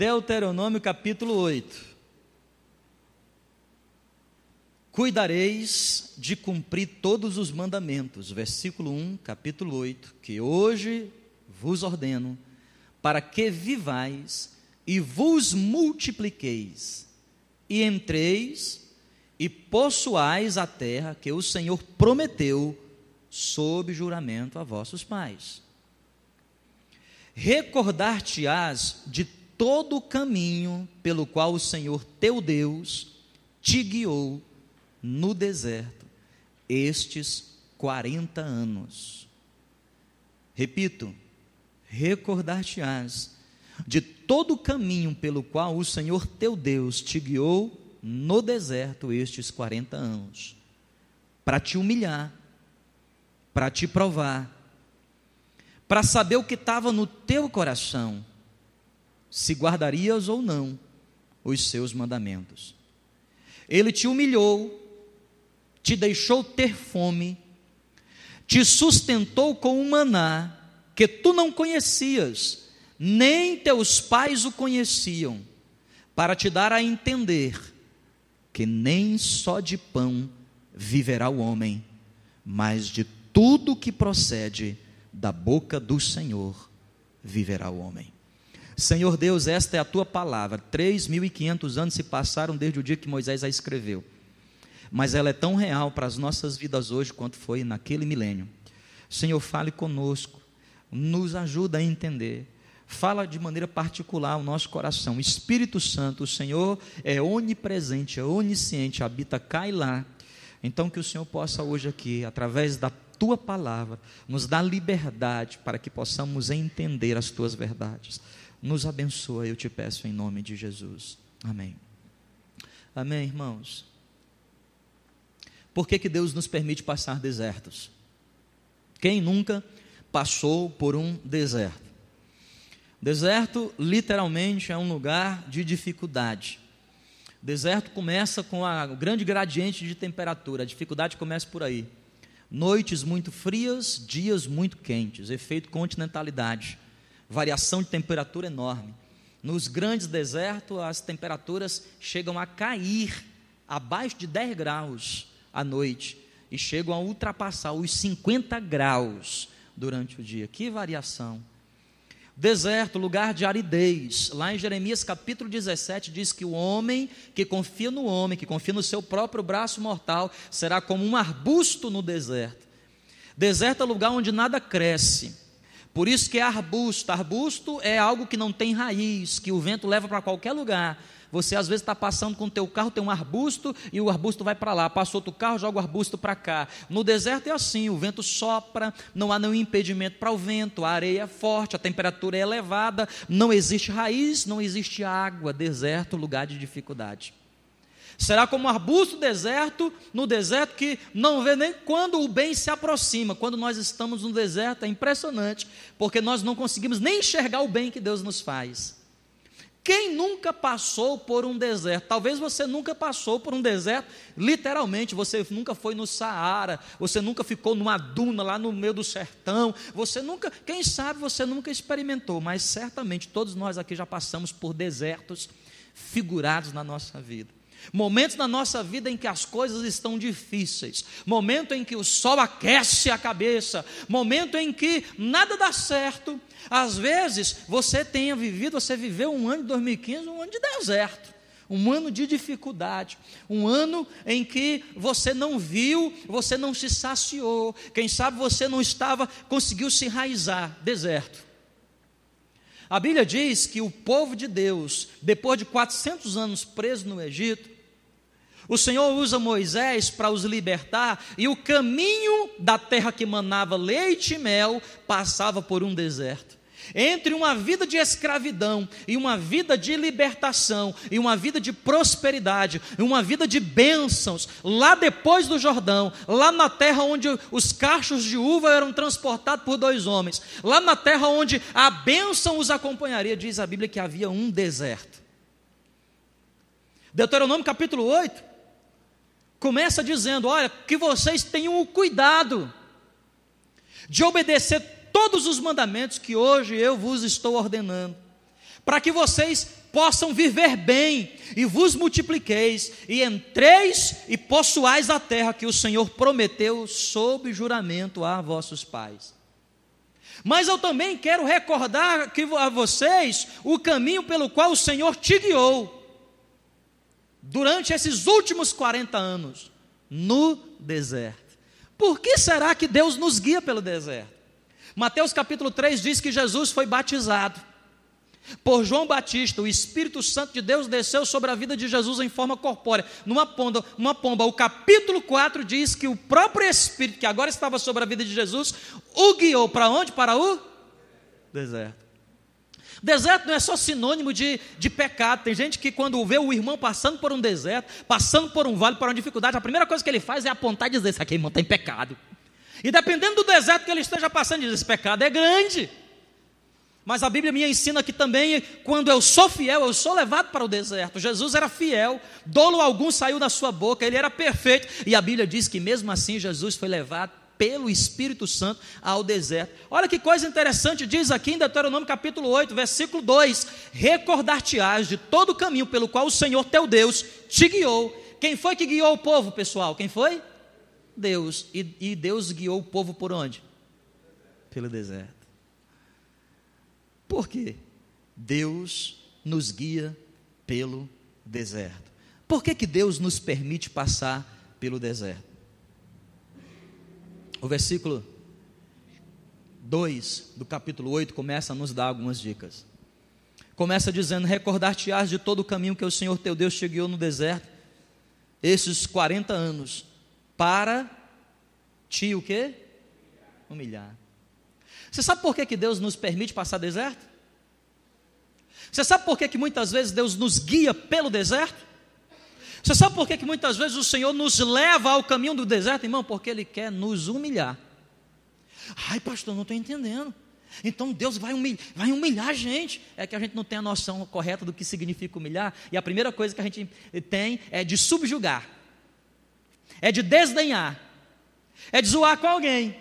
Deuteronômio capítulo 8. Cuidareis de cumprir todos os mandamentos, versículo 1, capítulo 8, que hoje vos ordeno, para que vivais e vos multipliqueis, e entreis e possuais a terra que o Senhor prometeu sob juramento a vossos pais. Recordar-te-ás de todo o caminho pelo qual o Senhor teu Deus te guiou no deserto estes 40 anos. Repito, recordar-te-ás de todo o caminho pelo qual o Senhor teu Deus te guiou no deserto estes 40 anos, para te humilhar, para te provar, para saber o que estava no teu coração, se guardarias ou não os seus mandamentos. Ele te humilhou, te deixou ter fome, te sustentou com um maná que tu não conhecias, nem teus pais o conheciam, para te dar a entender que nem só de pão viverá o homem, mas de tudo que procede da boca do Senhor viverá o homem. Senhor Deus, esta é a tua palavra. Três mil e quinhentos anos se passaram desde o dia que Moisés a escreveu. Mas ela é tão real para as nossas vidas hoje quanto foi naquele milênio. Senhor, fale conosco, nos ajuda a entender. Fala de maneira particular o nosso coração. Espírito Santo, o Senhor é onipresente, é onisciente, habita cá e lá. Então, que o Senhor possa hoje aqui, através da tua palavra, nos dar liberdade para que possamos entender as tuas verdades. Nos abençoa, eu te peço em nome de Jesus. Amém. Amém, irmãos. Por que, que Deus nos permite passar desertos? Quem nunca passou por um deserto? Deserto, literalmente, é um lugar de dificuldade. Deserto começa com a, o grande gradiente de temperatura, a dificuldade começa por aí. Noites muito frias, dias muito quentes, efeito continentalidade variação de temperatura enorme. Nos grandes desertos, as temperaturas chegam a cair abaixo de 10 graus à noite e chegam a ultrapassar os 50 graus durante o dia. Que variação! Deserto, lugar de aridez. Lá em Jeremias capítulo 17 diz que o homem que confia no homem, que confia no seu próprio braço mortal, será como um arbusto no deserto. Deserto é lugar onde nada cresce. Por isso que é arbusto. Arbusto é algo que não tem raiz, que o vento leva para qualquer lugar. Você às vezes está passando com o teu carro, tem um arbusto e o arbusto vai para lá. Passou outro carro, joga o arbusto para cá. No deserto é assim, o vento sopra, não há nenhum impedimento para o vento, a areia é forte, a temperatura é elevada, não existe raiz, não existe água. Deserto, lugar de dificuldade. Será como um arbusto deserto, no deserto que não vê nem quando o bem se aproxima. Quando nós estamos no deserto é impressionante, porque nós não conseguimos nem enxergar o bem que Deus nos faz. Quem nunca passou por um deserto? Talvez você nunca passou por um deserto, literalmente, você nunca foi no Saara, você nunca ficou numa duna lá no meio do sertão, você nunca, quem sabe você nunca experimentou, mas certamente todos nós aqui já passamos por desertos figurados na nossa vida. Momentos na nossa vida em que as coisas estão difíceis, momento em que o sol aquece a cabeça, momento em que nada dá certo. Às vezes você tenha vivido, você viveu um ano de 2015, um ano de deserto, um ano de dificuldade, um ano em que você não viu, você não se saciou, quem sabe você não estava, conseguiu se enraizar, deserto. A Bíblia diz que o povo de Deus, depois de 400 anos preso no Egito, o Senhor usa Moisés para os libertar, e o caminho da terra que manava leite e mel passava por um deserto. Entre uma vida de escravidão e uma vida de libertação, e uma vida de prosperidade, e uma vida de bênçãos, lá depois do Jordão, lá na terra onde os cachos de uva eram transportados por dois homens, lá na terra onde a bênção os acompanharia, diz a Bíblia que havia um deserto. Deuteronômio capítulo 8 começa dizendo: olha, que vocês tenham o cuidado de obedecer todos os mandamentos que hoje eu vos estou ordenando, para que vocês possam viver bem e vos multipliqueis e entreis e possuais a terra que o Senhor prometeu sob juramento a vossos pais. Mas eu também quero recordar que a vocês o caminho pelo qual o Senhor te guiou durante esses últimos 40 anos no deserto. Por que será que Deus nos guia pelo deserto? Mateus capítulo 3 diz que Jesus foi batizado. Por João Batista, o Espírito Santo de Deus desceu sobre a vida de Jesus em forma corpórea, numa pomba, uma pomba. O capítulo 4 diz que o próprio Espírito, que agora estava sobre a vida de Jesus, o guiou para onde? Para o deserto. Deserto não é só sinônimo de, de pecado. Tem gente que, quando vê o irmão passando por um deserto, passando por um vale, por uma dificuldade, a primeira coisa que ele faz é apontar e dizer: Isso aqui, irmão, está em pecado. E dependendo do deserto que ele esteja passando, diz: Esse pecado é grande. Mas a Bíblia me ensina que também, quando eu sou fiel, eu sou levado para o deserto. Jesus era fiel, dolo algum saiu da sua boca, ele era perfeito. E a Bíblia diz que mesmo assim Jesus foi levado pelo Espírito Santo ao deserto. Olha que coisa interessante, diz aqui em Deuteronômio capítulo 8, versículo 2: Recordar-te-ás de todo o caminho pelo qual o Senhor teu Deus te guiou. Quem foi que guiou o povo, pessoal? Quem foi? Deus. E, e Deus guiou o povo por onde? Pelo deserto. Por quê? Deus nos guia pelo deserto. Por que, que Deus nos permite passar pelo deserto? O versículo 2 do capítulo 8 começa a nos dar algumas dicas. Começa dizendo: Recordar-te-ás de todo o caminho que o Senhor teu Deus te guiou no deserto, esses 40 anos, para te o quê? Humilhar. Você sabe por que, que Deus nos permite passar deserto? Você sabe por que, que muitas vezes Deus nos guia pelo deserto? Você sabe por que, que muitas vezes o Senhor nos leva ao caminho do deserto, irmão? Porque Ele quer nos humilhar. Ai, pastor, não estou entendendo. Então Deus vai humilhar, vai humilhar a gente. É que a gente não tem a noção correta do que significa humilhar. E a primeira coisa que a gente tem é de subjugar, é de desdenhar, é de zoar com alguém.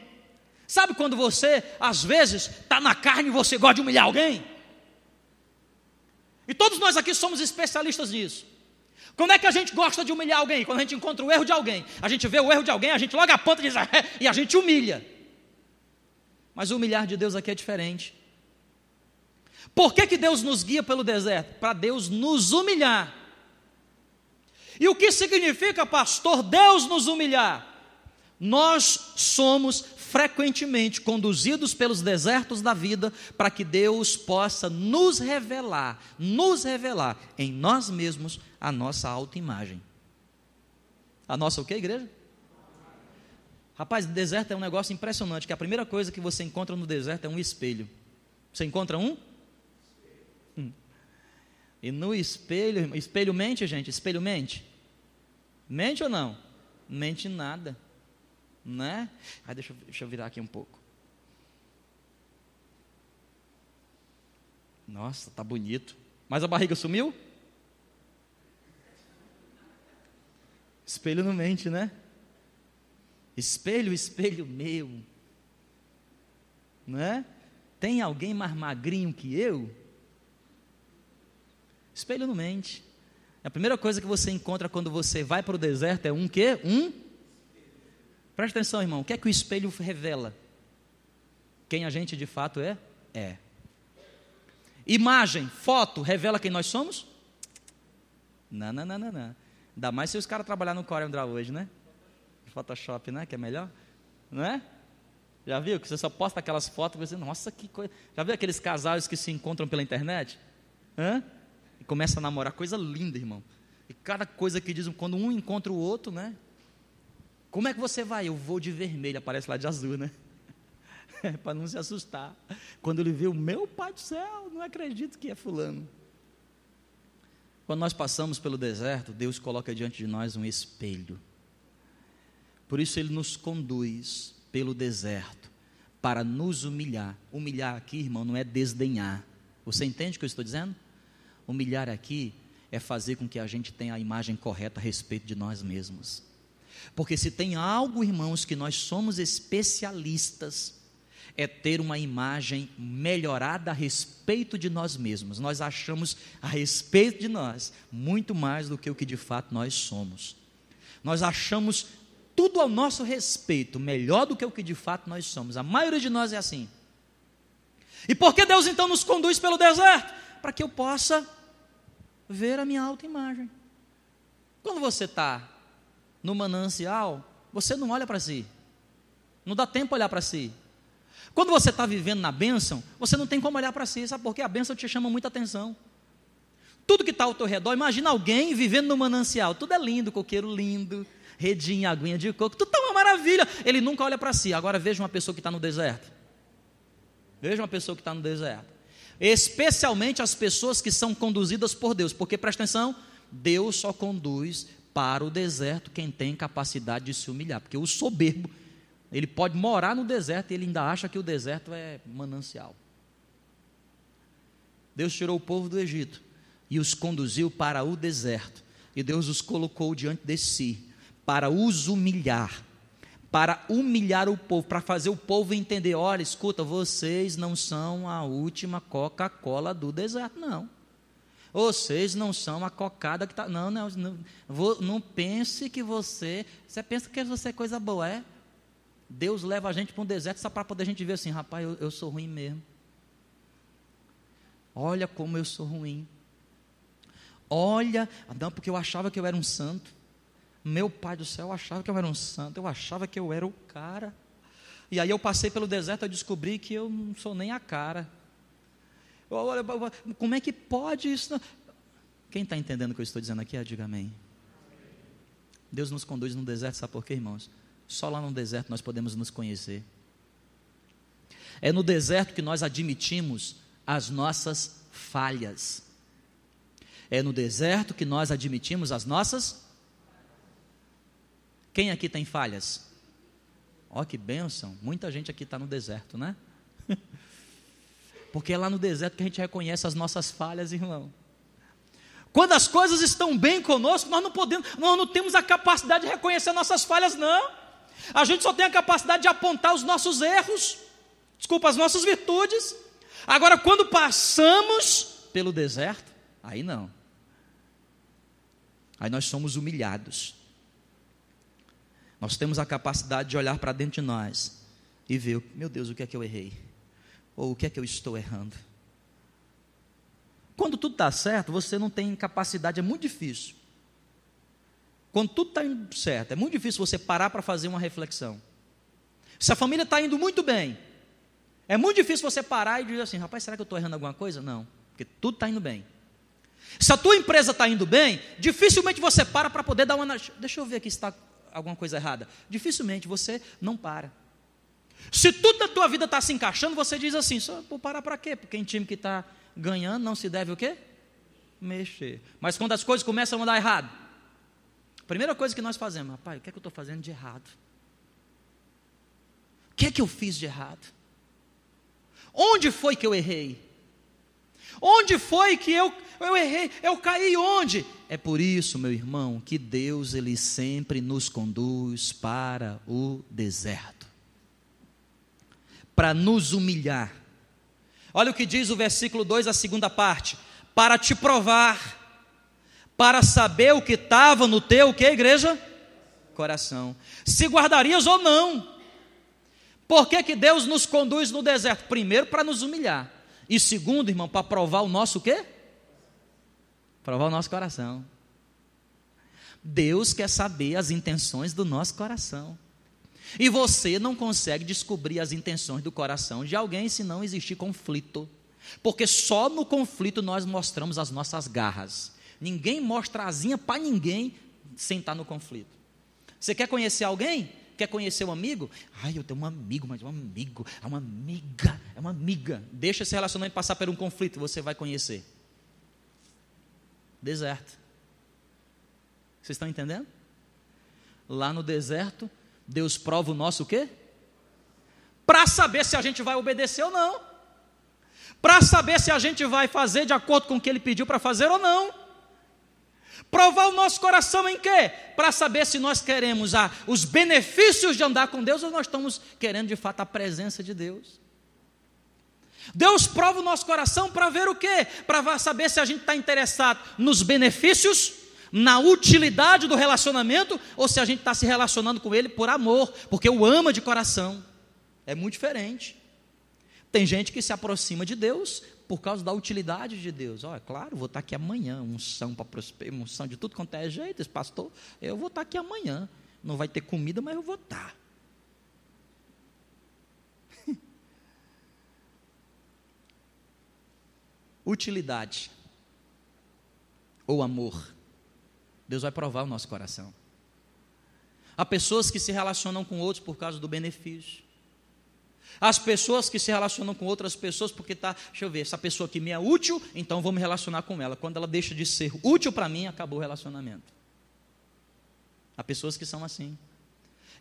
Sabe quando você, às vezes, está na carne e você gosta de humilhar alguém? E todos nós aqui somos especialistas nisso. Como é que a gente gosta de humilhar alguém? Quando a gente encontra o erro de alguém. A gente vê o erro de alguém, a gente logo aponta e diz, ah, e a gente humilha. Mas o humilhar de Deus aqui é diferente. Por que, que Deus nos guia pelo deserto? Para Deus nos humilhar. E o que significa, pastor, Deus nos humilhar? Nós somos frequentemente conduzidos pelos desertos da vida para que Deus possa nos revelar, nos revelar em nós mesmos a nossa autoimagem. A nossa o que, igreja? Rapaz, deserto é um negócio impressionante, que a primeira coisa que você encontra no deserto é um espelho. Você encontra um? Hum. E no espelho, espelho mente, gente? Espelho mente? Mente ou não? Mente nada né? Aí deixa, deixa eu virar aqui um pouco. Nossa, tá bonito. Mas a barriga sumiu? Espelho não mente, né? Espelho, espelho meu. Né? Tem alguém mais magrinho que eu? Espelho não mente. A primeira coisa que você encontra quando você vai para o deserto é um quê? Um Presta atenção, irmão. O que é que o espelho revela? Quem a gente de fato é? É. Imagem, foto, revela quem nós somos? Não, não, não, não, não. Ainda mais se os caras trabalharem no CorelDRAW hoje, né? Photoshop, né? Que é melhor? Não é? Já viu? Que você só posta aquelas fotos e você, nossa, que coisa. Já viu aqueles casais que se encontram pela internet? Hã? E começa a namorar, coisa linda, irmão. E cada coisa que dizem, quando um encontra o outro, né? Como é que você vai? Eu vou de vermelho, aparece lá de azul, né? Para não se assustar. Quando ele vê o meu Pai do céu, não acredito que é fulano. Quando nós passamos pelo deserto, Deus coloca diante de nós um espelho. Por isso ele nos conduz pelo deserto para nos humilhar. Humilhar aqui, irmão, não é desdenhar. Você entende o que eu estou dizendo? Humilhar aqui é fazer com que a gente tenha a imagem correta a respeito de nós mesmos. Porque se tem algo, irmãos, que nós somos especialistas, é ter uma imagem melhorada a respeito de nós mesmos. Nós achamos a respeito de nós muito mais do que o que de fato nós somos. Nós achamos tudo ao nosso respeito melhor do que o que de fato nós somos. A maioria de nós é assim. E por que Deus então nos conduz pelo deserto? Para que eu possa ver a minha autoimagem. Quando você está no manancial, você não olha para si. Não dá tempo olhar para si. Quando você está vivendo na bênção, você não tem como olhar para si, sabe por quê? A bênção te chama muita atenção. Tudo que está ao teu redor, imagina alguém vivendo no manancial, tudo é lindo, coqueiro lindo, redinha, aguinha de coco, tudo está uma maravilha. Ele nunca olha para si. Agora veja uma pessoa que está no deserto. Veja uma pessoa que está no deserto. Especialmente as pessoas que são conduzidas por Deus, porque presta atenção, Deus só conduz para o deserto quem tem capacidade de se humilhar, porque o soberbo, ele pode morar no deserto e ele ainda acha que o deserto é manancial. Deus tirou o povo do Egito e os conduziu para o deserto, e Deus os colocou diante de si para os humilhar, para humilhar o povo, para fazer o povo entender: olha, escuta, vocês não são a última Coca-Cola do deserto, não. Vocês não são a cocada que está. Não, não, não, não pense que você. Você pensa que você é coisa boa, é? Deus leva a gente para um deserto só para poder a gente ver assim, rapaz, eu, eu sou ruim mesmo. Olha como eu sou ruim. Olha, não, porque eu achava que eu era um santo. Meu pai do céu, achava que eu era um santo, eu achava que eu era o cara. E aí eu passei pelo deserto e descobri que eu não sou nem a cara. Como é que pode isso? Quem está entendendo o que eu estou dizendo aqui, diga amém. Deus nos conduz no deserto, sabe por quê, irmãos? Só lá no deserto nós podemos nos conhecer. É no deserto que nós admitimos as nossas falhas. É no deserto que nós admitimos as nossas. Quem aqui tem falhas? Ó, oh, que bênção! Muita gente aqui está no deserto, né? Porque é lá no deserto que a gente reconhece as nossas falhas, irmão. Quando as coisas estão bem conosco, nós não podemos, nós não temos a capacidade de reconhecer nossas falhas, não. A gente só tem a capacidade de apontar os nossos erros, desculpa, as nossas virtudes. Agora, quando passamos pelo deserto, aí não. Aí nós somos humilhados. Nós temos a capacidade de olhar para dentro de nós e ver, meu Deus, o que é que eu errei? Ou o que é que eu estou errando? Quando tudo está certo, você não tem capacidade, é muito difícil. Quando tudo está indo certo, é muito difícil você parar para fazer uma reflexão. Se a família está indo muito bem, é muito difícil você parar e dizer assim: rapaz, será que eu estou errando alguma coisa? Não, porque tudo está indo bem. Se a tua empresa está indo bem, dificilmente você para para poder dar uma. Deixa eu ver aqui se está alguma coisa errada. Dificilmente você não para. Se tudo na tua vida está se encaixando, você diz assim: só vou parar para quê? Porque em time que está ganhando não se deve o quê? Mexer. Mas quando as coisas começam a dar errado, primeira coisa que nós fazemos, rapaz, o que é que eu estou fazendo de errado? O que é que eu fiz de errado? Onde foi que eu errei? Onde foi que eu, eu errei? Eu caí onde? É por isso, meu irmão, que Deus ele sempre nos conduz para o deserto para nos humilhar. Olha o que diz o versículo 2, a segunda parte: para te provar, para saber o que estava no teu, que igreja? Coração. Se guardarias ou não. Por que, que Deus nos conduz no deserto? Primeiro, para nos humilhar. E segundo, irmão, para provar o nosso quê? Provar o nosso coração. Deus quer saber as intenções do nosso coração. E você não consegue descobrir as intenções do coração de alguém se não existir conflito. Porque só no conflito nós mostramos as nossas garras. Ninguém mostra asinha para ninguém sem estar no conflito. Você quer conhecer alguém? Quer conhecer um amigo? Ai, eu tenho um amigo, mas um amigo, é uma amiga, é uma amiga. Deixa esse relacionamento passar por um conflito você vai conhecer. Deserto. Vocês estão entendendo? Lá no deserto, Deus prova o nosso quê? Para saber se a gente vai obedecer ou não. Para saber se a gente vai fazer de acordo com o que ele pediu para fazer ou não. Provar o nosso coração em quê? Para saber se nós queremos ah, os benefícios de andar com Deus ou nós estamos querendo de fato a presença de Deus. Deus prova o nosso coração para ver o quê? Para saber se a gente está interessado nos benefícios, na utilidade do relacionamento, ou se a gente está se relacionando com Ele por amor, porque o ama de coração. É muito diferente. Tem gente que se aproxima de Deus por causa da utilidade de Deus. Olha, claro, vou estar aqui amanhã, unção para prosperar, unção de tudo quanto é jeito, esse pastor, eu vou estar aqui amanhã. Não vai ter comida, mas eu vou estar. Utilidade ou amor. Deus vai provar o nosso coração. Há pessoas que se relacionam com outros por causa do benefício. As pessoas que se relacionam com outras pessoas porque tá, deixa eu ver, essa pessoa aqui me é útil, então vou me relacionar com ela. Quando ela deixa de ser útil para mim, acabou o relacionamento. Há pessoas que são assim.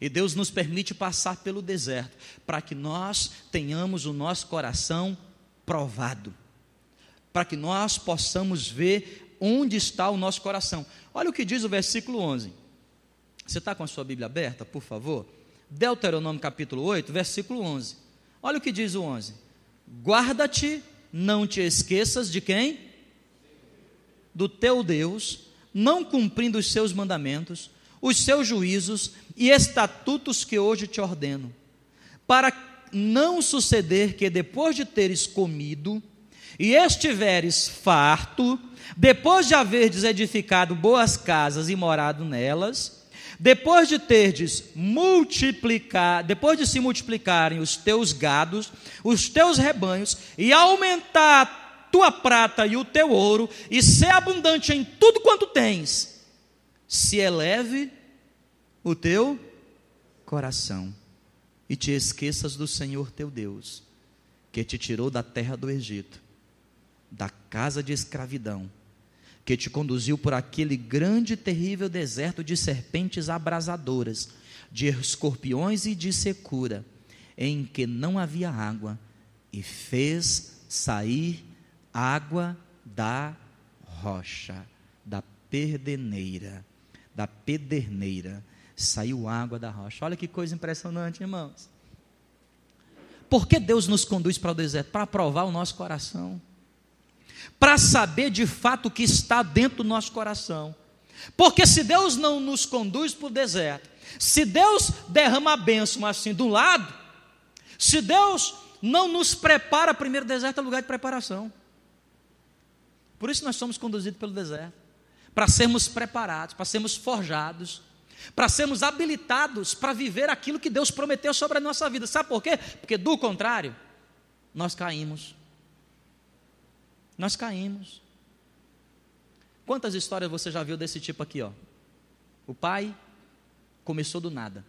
E Deus nos permite passar pelo deserto para que nós tenhamos o nosso coração provado, para que nós possamos ver onde está o nosso coração. Olha o que diz o versículo 11. Você está com a sua Bíblia aberta, por favor? Deuteronômio capítulo 8, versículo 11. Olha o que diz o 11: Guarda-te, não te esqueças de quem? Do teu Deus, não cumprindo os seus mandamentos, os seus juízos e estatutos que hoje te ordeno, para não suceder que depois de teres comido e estiveres farto, depois de haveres edificado boas casas e morado nelas, depois de terdes multiplicar, depois de se multiplicarem os teus gados, os teus rebanhos, e aumentar a tua prata e o teu ouro, e ser abundante em tudo quanto tens, se eleve o teu coração, e te esqueças do Senhor teu Deus, que te tirou da terra do Egito, da casa de escravidão, que te conduziu por aquele grande e terrível deserto de serpentes abrasadoras, de escorpiões e de secura, em que não havia água, e fez sair água da rocha, da perdeneira, da pederneira, saiu água da rocha. Olha que coisa impressionante, irmãos. Por que Deus nos conduz para o deserto? Para provar o nosso coração para saber de fato o que está dentro do nosso coração. Porque se Deus não nos conduz para o deserto, se Deus derrama a bênção assim um lado, se Deus não nos prepara, primeiro o deserto é lugar de preparação. Por isso nós somos conduzidos pelo deserto, para sermos preparados, para sermos forjados, para sermos habilitados para viver aquilo que Deus prometeu sobre a nossa vida. Sabe por quê? Porque do contrário, nós caímos. Nós caímos. Quantas histórias você já viu desse tipo aqui, ó? O pai começou do nada.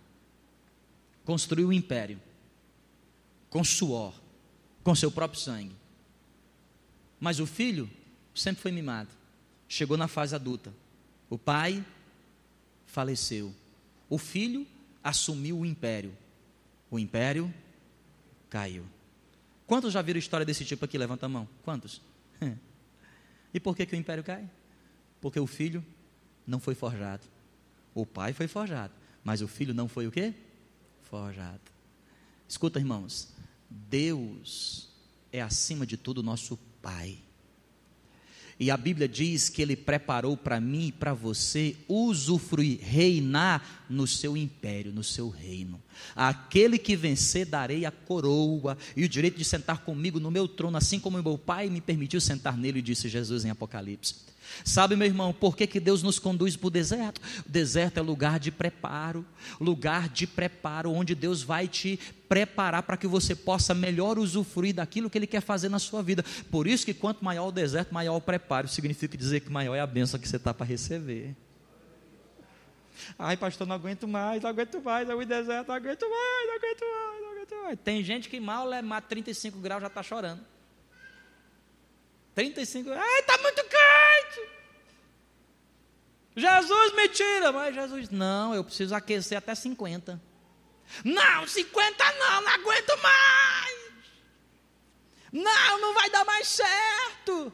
Construiu um império. Com suor, com seu próprio sangue. Mas o filho sempre foi mimado. Chegou na fase adulta. O pai faleceu. O filho assumiu o império. O império caiu. Quantos já viram história desse tipo aqui? Levanta a mão. Quantos? E por que, que o império cai? Porque o filho não foi forjado. O pai foi forjado, mas o filho não foi o quê? Forjado. Escuta, irmãos, Deus é acima de tudo nosso Pai. E a Bíblia diz que Ele preparou para mim e para você usufruir, reinar no seu império, no seu reino. Aquele que vencer, darei a coroa e o direito de sentar comigo no meu trono, assim como meu Pai me permitiu sentar nele, disse Jesus em Apocalipse. Sabe, meu irmão, por que, que Deus nos conduz para o deserto? O deserto é lugar de preparo, lugar de preparo, onde Deus vai te preparar para que você possa melhor usufruir daquilo que Ele quer fazer na sua vida. Por isso que quanto maior o deserto, maior o preparo. Significa dizer que maior é a bênção que você está para receber. Ai, pastor, não aguento mais, não aguento mais, é o deserto, não aguento mais, não aguento mais, não aguento mais. Tem gente que mal leva 35 graus já está chorando. 35, ai, está muito quente. Jesus me tira, mas Jesus, não, eu preciso aquecer até 50. Não, 50 não, não aguento mais. Não, não vai dar mais certo.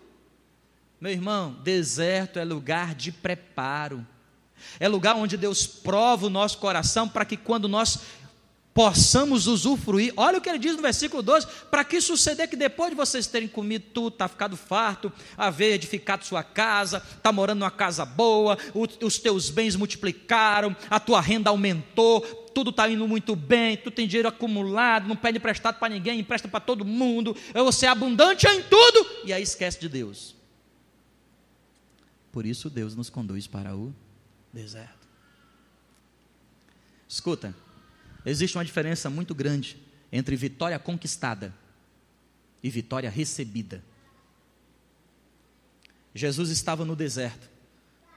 Meu irmão, deserto é lugar de preparo. É lugar onde Deus prova o nosso coração para que quando nós possamos usufruir. Olha o que ele diz no versículo 12: para que suceder que depois de vocês terem comido tudo, tá ficado farto, haver edificado sua casa, tá morando numa casa boa, os teus bens multiplicaram, a tua renda aumentou, tudo está indo muito bem, tu tem dinheiro acumulado, não pede emprestado para ninguém, empresta para todo mundo, você é abundante em tudo, e aí esquece de Deus. Por isso Deus nos conduz para o deserto. Escuta, existe uma diferença muito grande entre vitória conquistada e vitória recebida. Jesus estava no deserto.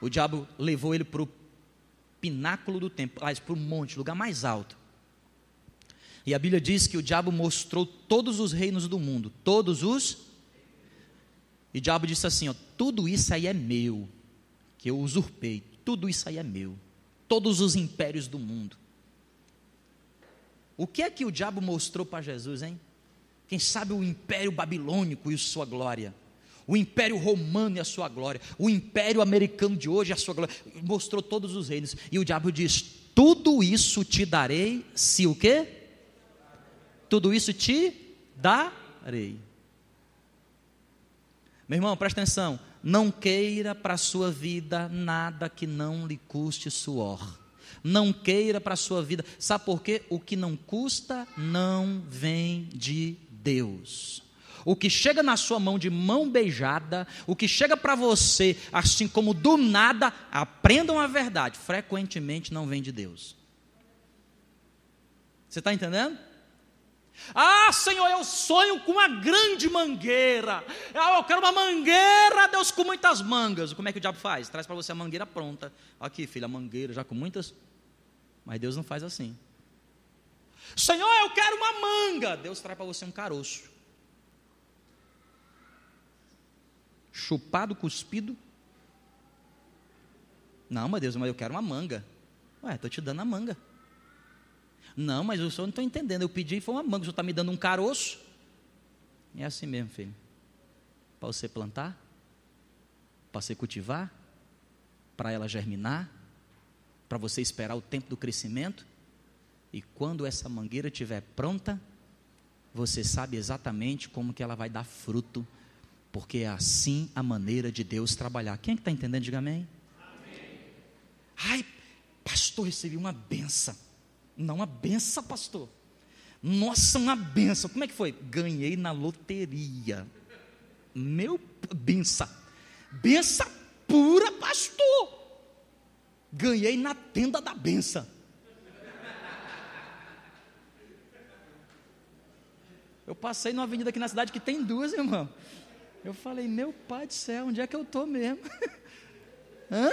O diabo levou ele para o pináculo do templo, para o monte, lugar mais alto. E a Bíblia diz que o diabo mostrou todos os reinos do mundo, todos os. E o diabo disse assim: ó, tudo isso aí é meu, que eu usurpei, tudo isso aí é meu, todos os impérios do mundo. O que é que o diabo mostrou para Jesus, hein? Quem sabe o império babilônico e sua glória, o império romano e a sua glória, o império americano de hoje e a sua glória, mostrou todos os reinos. E o diabo diz: Tudo isso te darei, se o quê? Tudo isso te darei. Meu irmão, presta atenção. Não queira para a sua vida nada que não lhe custe suor. Não queira para a sua vida. Sabe por quê? O que não custa não vem de Deus. O que chega na sua mão de mão beijada, o que chega para você assim como do nada, aprendam a verdade, frequentemente não vem de Deus. Você está entendendo? Ah, Senhor, eu sonho com uma grande mangueira. Ah, eu quero uma mangueira, Deus, com muitas mangas. Como é que o diabo faz? Traz para você a mangueira pronta. Aqui, filha, a mangueira já com muitas mas Deus não faz assim. Senhor, eu quero uma manga. Deus traz para você um caroço. Chupado, cuspido. Não, mas Deus, mas eu quero uma manga. Ué, estou te dando a manga. Não, mas o senhor não está entendendo. Eu pedi e foi uma manga. O senhor está me dando um caroço. É assim mesmo, filho. Para você plantar, para você cultivar, para ela germinar, para você esperar o tempo do crescimento. E quando essa mangueira estiver pronta, você sabe exatamente como que ela vai dar fruto, porque é assim a maneira de Deus trabalhar. Quem é que está entendendo? Diga amém. amém. Ai, pastor, recebi uma benção. Não uma benção, pastor. Nossa, uma benção. Como é que foi? Ganhei na loteria. Meu benção. Benção pura, pastor. Ganhei na tenda da benção. Eu passei numa avenida aqui na cidade que tem duas, irmão. Eu falei, meu pai do céu, onde é que eu estou mesmo? Hã?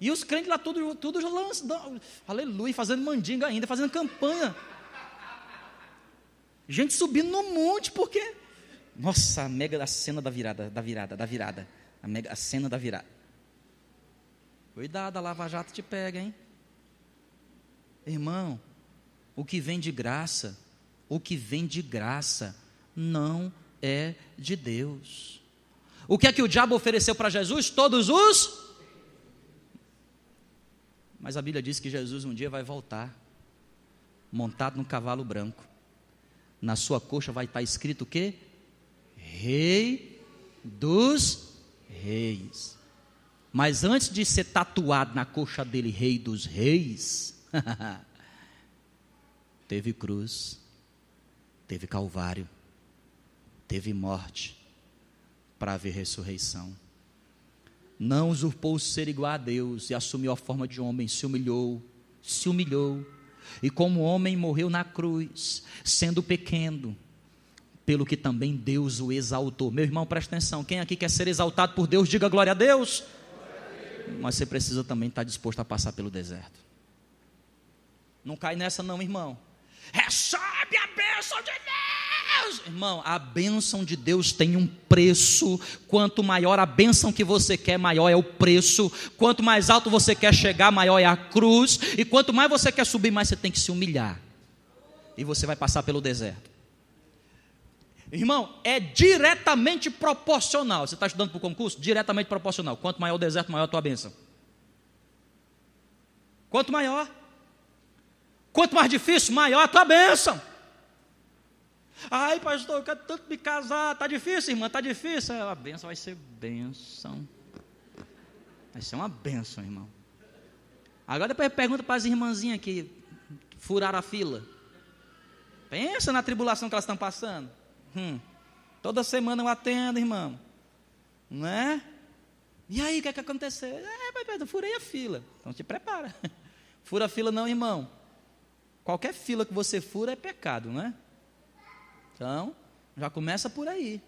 E os crentes lá tudo, tudo lançando, aleluia, fazendo mandinga ainda, fazendo campanha. Gente subindo no monte, porque. Nossa, a mega da cena da virada, da virada, da virada. A, mega, a cena da virada. Cuidado, a Lava Jato te pega, hein? Irmão, o que vem de graça, o que vem de graça, não é de Deus. O que é que o diabo ofereceu para Jesus? Todos os. Mas a Bíblia diz que Jesus um dia vai voltar, montado num cavalo branco. Na sua coxa vai estar escrito o quê? Rei dos Reis. Mas antes de ser tatuado na coxa dele, Rei dos Reis, teve cruz, teve calvário, teve morte, para haver ressurreição. Não usurpou o ser igual a Deus e assumiu a forma de homem, se humilhou, se humilhou, e como homem morreu na cruz, sendo pequeno, pelo que também Deus o exaltou. Meu irmão, presta atenção: quem aqui quer ser exaltado por Deus, diga glória a Deus mas você precisa também estar disposto a passar pelo deserto. Não cai nessa, não, irmão. Recebe a bênção de Deus. Irmão, a bênção de Deus tem um preço. Quanto maior a bênção que você quer, maior é o preço. Quanto mais alto você quer chegar, maior é a cruz. E quanto mais você quer subir, mais você tem que se humilhar. E você vai passar pelo deserto. Irmão, é diretamente proporcional. Você está estudando para o concurso? Diretamente proporcional. Quanto maior o deserto, maior a tua bênção. Quanto maior. Quanto mais difícil, maior a tua bênção. Ai, pastor, eu quero tanto me casar. Está difícil, irmã? Está difícil. A bênção vai ser bênção. Vai ser uma bênção, irmão. Agora depois pergunta para as irmãzinhas que furaram a fila. Pensa na tribulação que elas estão passando. Hum. Toda semana eu atendo, irmão. Não é? E aí, o que é que aconteceu? É, mas eu furei a fila. Então te prepara. Fura a fila não, irmão. Qualquer fila que você fura é pecado, não é? Então, já começa por aí.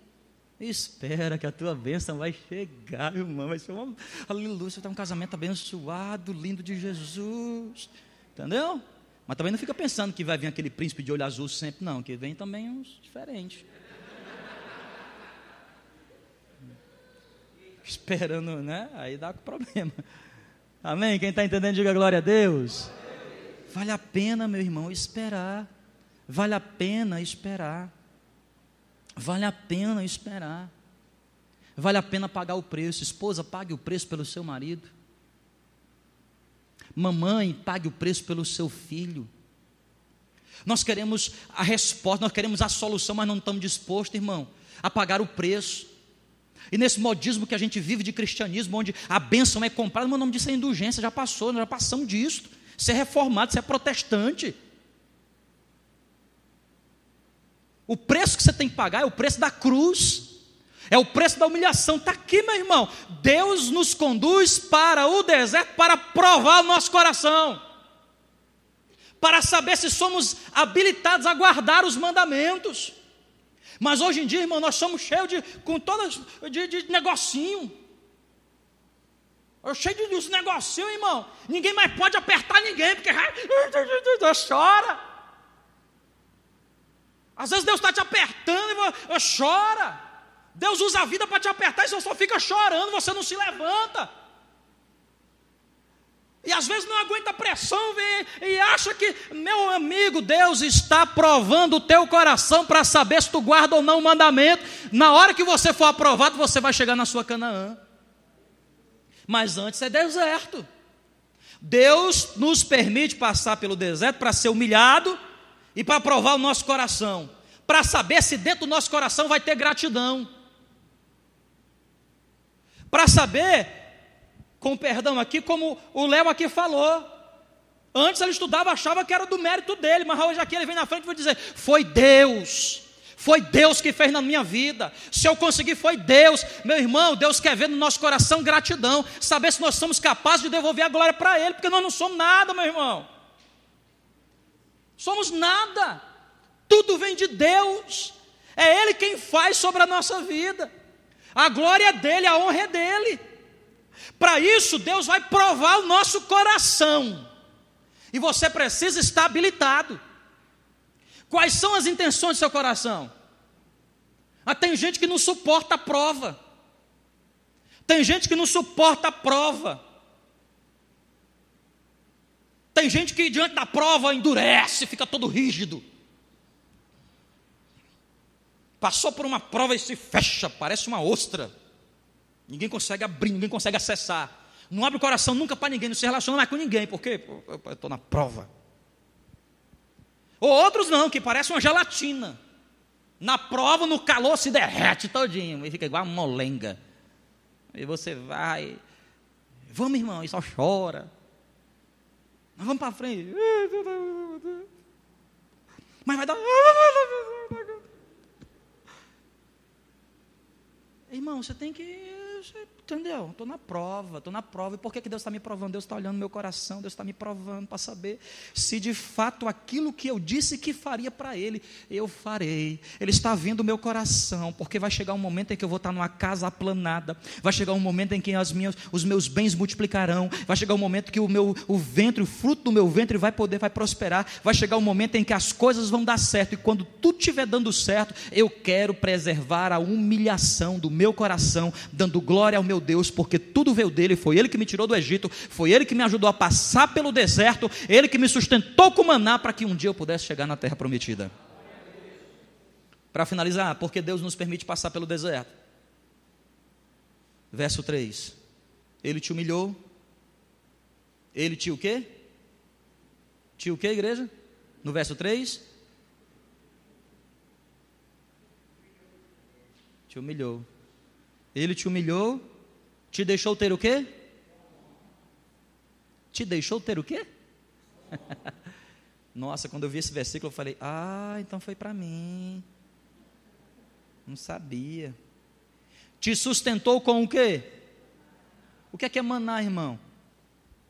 Espera que a tua bênção vai chegar, irmão. Vai ser uma. Aleluia, você tem um casamento abençoado, lindo de Jesus. Entendeu? Mas também não fica pensando que vai vir aquele príncipe de olho azul sempre, não, que vem também uns diferentes. Esperando, né? Aí dá problema. Amém? Quem está entendendo, diga glória a Deus. Vale a pena, meu irmão, esperar. Vale a pena esperar. Vale a pena esperar. Vale a pena pagar o preço. Esposa, pague o preço pelo seu marido. Mamãe, pague o preço pelo seu filho. Nós queremos a resposta, nós queremos a solução, mas não estamos dispostos, irmão, a pagar o preço. E nesse modismo que a gente vive de cristianismo, onde a bênção é comprada, meu nome disso é indulgência, já passou, nós já passamos disso. Você é reformado, você é protestante. O preço que você tem que pagar é o preço da cruz, é o preço da humilhação. Está aqui, meu irmão. Deus nos conduz para o deserto para provar o nosso coração, para saber se somos habilitados a guardar os mandamentos. Mas hoje em dia, irmão, nós somos cheios de, com todas, de, de negocinho. Eu cheio de, de negocinho, irmão. Ninguém mais pode apertar ninguém, porque chora. Às vezes Deus está te apertando e você chora. Deus usa a vida para te apertar e você só fica chorando, você não se levanta. E às vezes não aguenta pressão e acha que, meu amigo, Deus está provando o teu coração para saber se tu guarda ou não o mandamento. Na hora que você for aprovado, você vai chegar na sua Canaã. Mas antes é deserto. Deus nos permite passar pelo deserto para ser humilhado e para provar o nosso coração, para saber se dentro do nosso coração vai ter gratidão. Para saber, com perdão aqui, como o Léo aqui falou. Antes ele estudava, achava que era do mérito dele, mas hoje aqui ele vem na frente e vai dizer: Foi Deus, foi Deus que fez na minha vida. Se eu conseguir, foi Deus. Meu irmão, Deus quer ver no nosso coração gratidão, saber se nós somos capazes de devolver a glória para Ele, porque nós não somos nada, meu irmão. Somos nada. Tudo vem de Deus. É Ele quem faz sobre a nossa vida. A glória é dele, a honra é dele. Para isso, Deus vai provar o nosso coração. E você precisa estar habilitado. Quais são as intenções do seu coração? Ah, tem gente que não suporta a prova. Tem gente que não suporta a prova. Tem gente que diante da prova endurece, fica todo rígido. Passou por uma prova e se fecha, parece uma ostra. Ninguém consegue abrir, ninguém consegue acessar. Não abre o coração nunca para ninguém, não se relaciona mais com ninguém, porque eu estou na prova. Ou outros não, que parece uma gelatina. Na prova, no calor, se derrete todinho e fica igual uma molenga. E você vai, vamos irmão, e só chora. Nós vamos para frente. Mas vai dar. Irmão, você tem que entendeu? Estou na prova, estou na prova. E por que, que Deus está me provando? Deus está olhando meu coração, Deus está me provando para saber se de fato aquilo que eu disse que faria para Ele, eu farei. Ele está vendo o meu coração, porque vai chegar um momento em que eu vou estar numa casa aplanada, vai chegar um momento em que as minhas, os meus bens multiplicarão, vai chegar um momento que o meu o ventre, o fruto do meu ventre vai poder, vai prosperar, vai chegar um momento em que as coisas vão dar certo, e quando tudo estiver dando certo, eu quero preservar a humilhação do meu coração, dando glória ao meu Deus, porque tudo veio dele, foi ele que me tirou do Egito, foi ele que me ajudou a passar pelo deserto, ele que me sustentou com maná para que um dia eu pudesse chegar na terra prometida. Para finalizar, porque Deus nos permite passar pelo deserto. Verso 3. Ele te humilhou. Ele te o quê? Te o que, igreja? No verso 3? Te humilhou. Ele te humilhou, te deixou ter o quê? Te deixou ter o quê? Nossa, quando eu vi esse versículo, eu falei: Ah, então foi para mim. Não sabia. Te sustentou com o quê? O que é que é maná, irmão?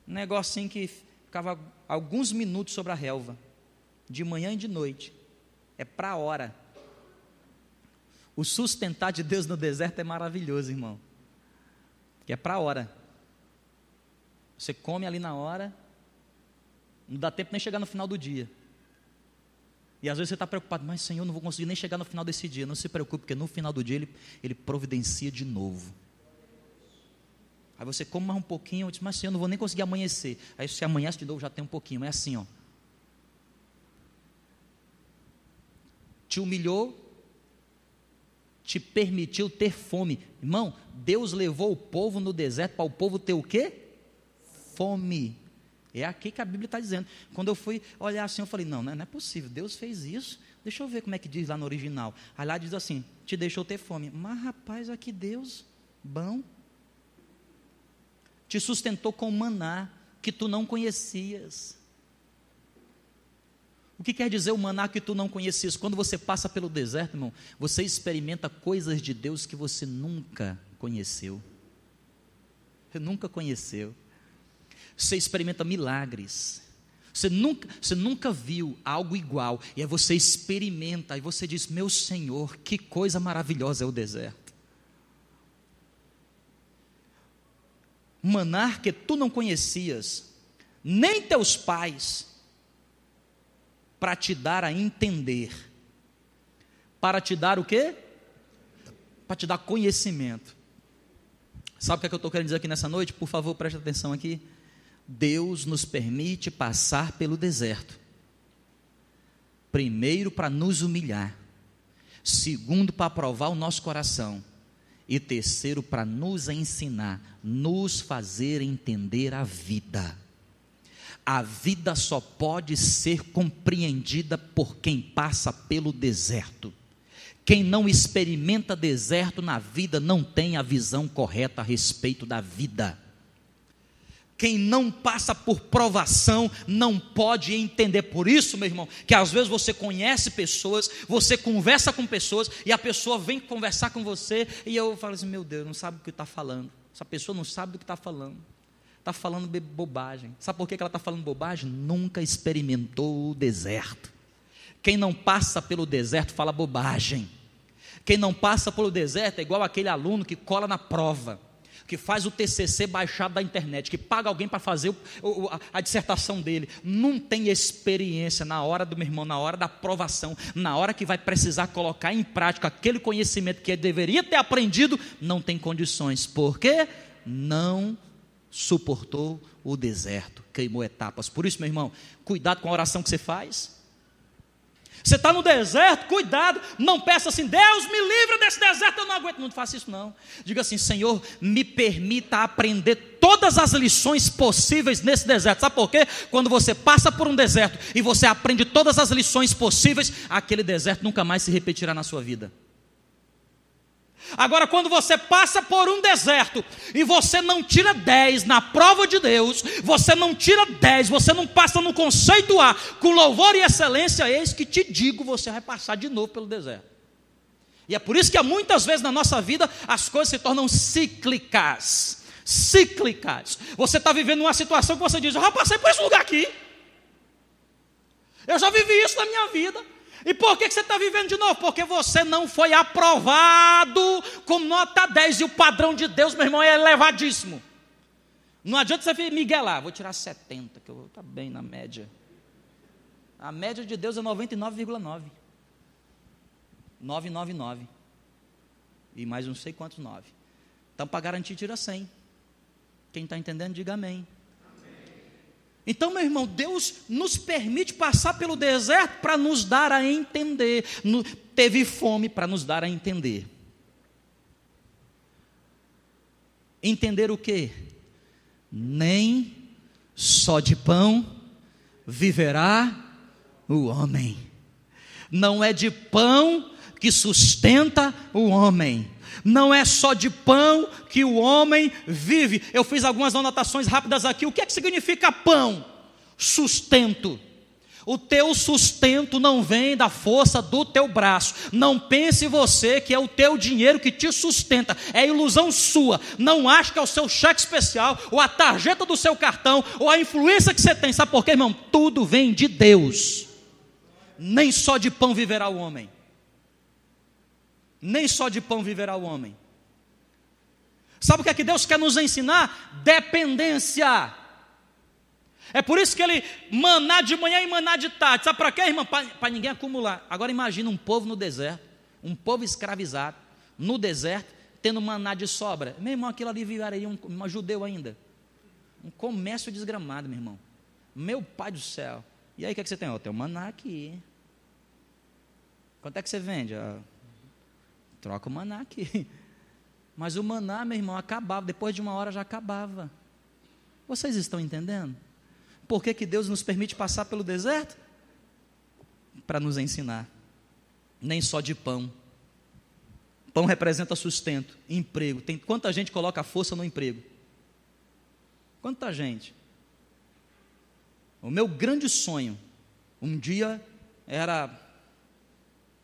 Um negocinho que ficava alguns minutos sobre a relva, de manhã e de noite. É para a hora. O sustentar de Deus no deserto é maravilhoso, irmão. Que é para a hora. Você come ali na hora, não dá tempo nem chegar no final do dia. E às vezes você está preocupado, mas Senhor, não vou conseguir nem chegar no final desse dia. Não se preocupe, porque no final do dia Ele, ele providencia de novo. Aí você come mais um pouquinho, diz, mas Senhor, não vou nem conseguir amanhecer. Aí se amanhece de novo, já tem um pouquinho. É assim, ó. Te humilhou, te permitiu ter fome. Irmão, Deus levou o povo no deserto para o povo ter o quê? Fome. É aqui que a Bíblia está dizendo. Quando eu fui olhar assim, eu falei: não, não é possível. Deus fez isso. Deixa eu ver como é que diz lá no original. Aí lá diz assim: te deixou ter fome. Mas rapaz, aqui Deus, bom. Te sustentou com maná que tu não conhecias. O que quer dizer o maná que tu não conhecias? Quando você passa pelo deserto, irmão, você experimenta coisas de Deus que você nunca conheceu. Você nunca conheceu você experimenta milagres. Você nunca, você nunca viu algo igual. E aí você experimenta, e você diz: Meu Senhor, que coisa maravilhosa é o deserto. Manar que tu não conhecias, nem teus pais, para te dar a entender. Para te dar o quê? Para te dar conhecimento. Sabe o que, é que eu estou querendo dizer aqui nessa noite? Por favor, preste atenção aqui. Deus nos permite passar pelo deserto. Primeiro, para nos humilhar. Segundo, para provar o nosso coração. E terceiro, para nos ensinar, nos fazer entender a vida. A vida só pode ser compreendida por quem passa pelo deserto. Quem não experimenta deserto na vida não tem a visão correta a respeito da vida. Quem não passa por provação não pode entender. Por isso, meu irmão, que às vezes você conhece pessoas, você conversa com pessoas e a pessoa vem conversar com você e eu falo assim: meu Deus, não sabe o que está falando. Essa pessoa não sabe do que está falando. Está falando bobagem. Sabe por que ela está falando bobagem? Nunca experimentou o deserto. Quem não passa pelo deserto fala bobagem. Quem não passa pelo deserto é igual aquele aluno que cola na prova que faz o TCC baixado da internet, que paga alguém para fazer o, o, a, a, dissertação dele, não tem experiência na hora do meu irmão, na hora da aprovação, na hora que vai precisar colocar em prática aquele conhecimento que ele deveria ter aprendido, não tem condições, porque não suportou o deserto, queimou etapas. Por isso, meu irmão, cuidado com a oração que você faz. Você está no deserto, cuidado, não peça assim, Deus me livra desse deserto, eu não aguento. Não faça isso, não. Diga assim, Senhor, me permita aprender todas as lições possíveis nesse deserto. Sabe por quê? Quando você passa por um deserto e você aprende todas as lições possíveis, aquele deserto nunca mais se repetirá na sua vida. Agora, quando você passa por um deserto e você não tira 10 na prova de Deus, você não tira 10, você não passa no conceito A com louvor e excelência, eis que te digo, você vai passar de novo pelo deserto. E é por isso que muitas vezes na nossa vida as coisas se tornam cíclicas. Cíclicas. Você está vivendo uma situação que você diz: Eu já passei por esse lugar aqui. Eu já vivi isso na minha vida. E por que você está vivendo de novo? Porque você não foi aprovado com nota 10. E o padrão de Deus, meu irmão, é elevadíssimo. Não adianta você miguelar, vou tirar 70, que eu vou estar tá bem na média. A média de Deus é 99,9. 999. E mais não sei quantos 9. Então, para garantir, tira 100. Quem está entendendo, diga amém. Então, meu irmão, Deus nos permite passar pelo deserto para nos dar a entender. No, teve fome para nos dar a entender. Entender o que? Nem só de pão viverá o homem. Não é de pão que sustenta o homem. Não é só de pão que o homem vive. Eu fiz algumas anotações rápidas aqui. O que é que significa pão? Sustento. O teu sustento não vem da força do teu braço. Não pense você que é o teu dinheiro que te sustenta. É ilusão sua. Não ache que é o seu cheque especial, ou a tarjeta do seu cartão, ou a influência que você tem. Sabe por quê, irmão? Tudo vem de Deus. Nem só de pão viverá o homem. Nem só de pão viverá o homem. Sabe o que é que Deus quer nos ensinar? Dependência. É por isso que ele maná de manhã e maná de tarde. Sabe para quê, irmão? Para ninguém acumular. Agora imagina um povo no deserto, um povo escravizado, no deserto, tendo maná de sobra. Meu irmão, aquilo ali viraria um, um judeu ainda. Um comércio desgramado, meu irmão. Meu pai do céu. E aí o que, é que você tem? Oh, tem um maná aqui. Quanto é que você vende? Ah, troca o maná aqui. Mas o maná, meu irmão, acabava. Depois de uma hora já acabava. Vocês estão entendendo? Por que, que Deus nos permite passar pelo deserto? Para nos ensinar. Nem só de pão. Pão representa sustento, emprego. Tem quanta gente coloca força no emprego? Quanta gente? O meu grande sonho um dia era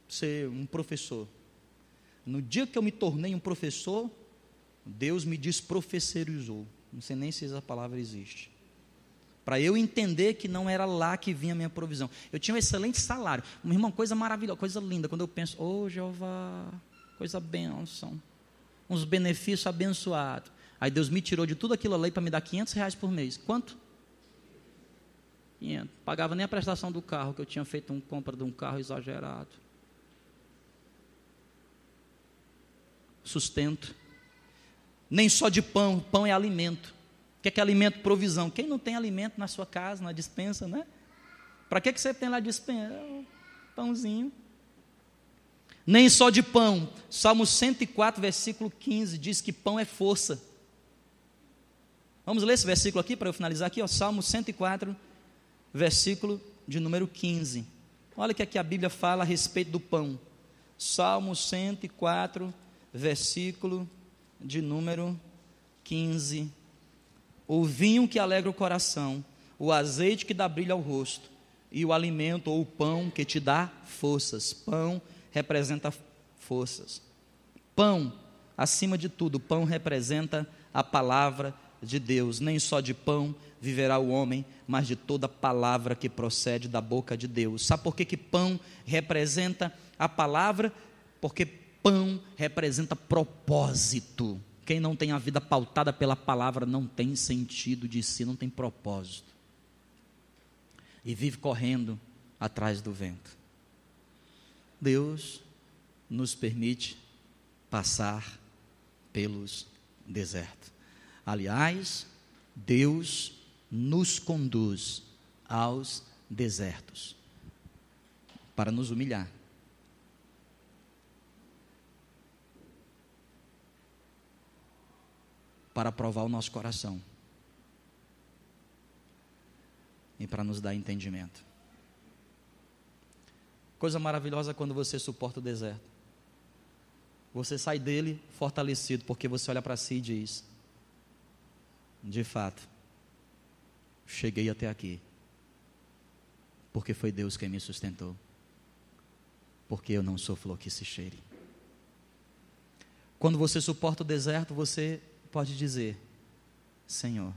ser um professor. No dia que eu me tornei um professor, Deus me desprofessorizou. Não sei nem se essa palavra existe para eu entender que não era lá que vinha a minha provisão. Eu tinha um excelente salário. Uma coisa maravilhosa, coisa linda. Quando eu penso, oh Jeová, coisa benção, uns benefícios abençoados. Aí Deus me tirou de tudo aquilo ali para me dar 500 reais por mês. Quanto? 500. Pagava nem a prestação do carro, que eu tinha feito uma compra de um carro exagerado. Sustento. Nem só de pão, pão é alimento que é que é alimento provisão? Quem não tem alimento na sua casa, na dispensa, né? Para que, que você tem lá dispensa? É pãozinho. Nem só de pão. Salmo 104, versículo 15, diz que pão é força. Vamos ler esse versículo aqui para eu finalizar aqui, ó, Salmo 104, versículo de número 15. Olha o que aqui a Bíblia fala a respeito do pão. Salmo 104, versículo de número 15 o vinho que alegra o coração, o azeite que dá brilho ao rosto, e o alimento ou o pão que te dá forças. Pão representa forças. Pão, acima de tudo, pão representa a palavra de Deus. Nem só de pão viverá o homem, mas de toda palavra que procede da boca de Deus. Sabe por que, que pão representa a palavra? Porque pão representa propósito. Quem não tem a vida pautada pela palavra não tem sentido de si, não tem propósito. E vive correndo atrás do vento. Deus nos permite passar pelos desertos. Aliás, Deus nos conduz aos desertos para nos humilhar para provar o nosso coração e para nos dar entendimento. Coisa maravilhosa quando você suporta o deserto. Você sai dele fortalecido, porque você olha para si e diz: De fato, cheguei até aqui, porque foi Deus quem me sustentou, porque eu não sou flor que se cheire. Quando você suporta o deserto, você pode dizer: Senhor,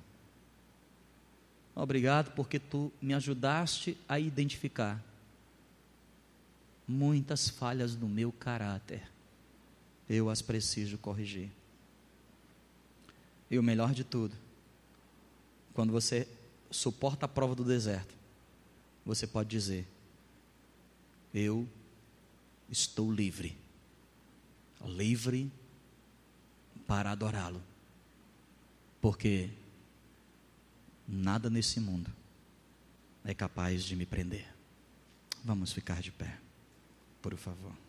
obrigado porque tu me ajudaste a identificar muitas falhas no meu caráter. Eu as preciso corrigir. E o melhor de tudo, quando você suporta a prova do deserto, você pode dizer: Eu estou livre. Livre para adorá-lo porque nada nesse mundo é capaz de me prender. Vamos ficar de pé, por favor.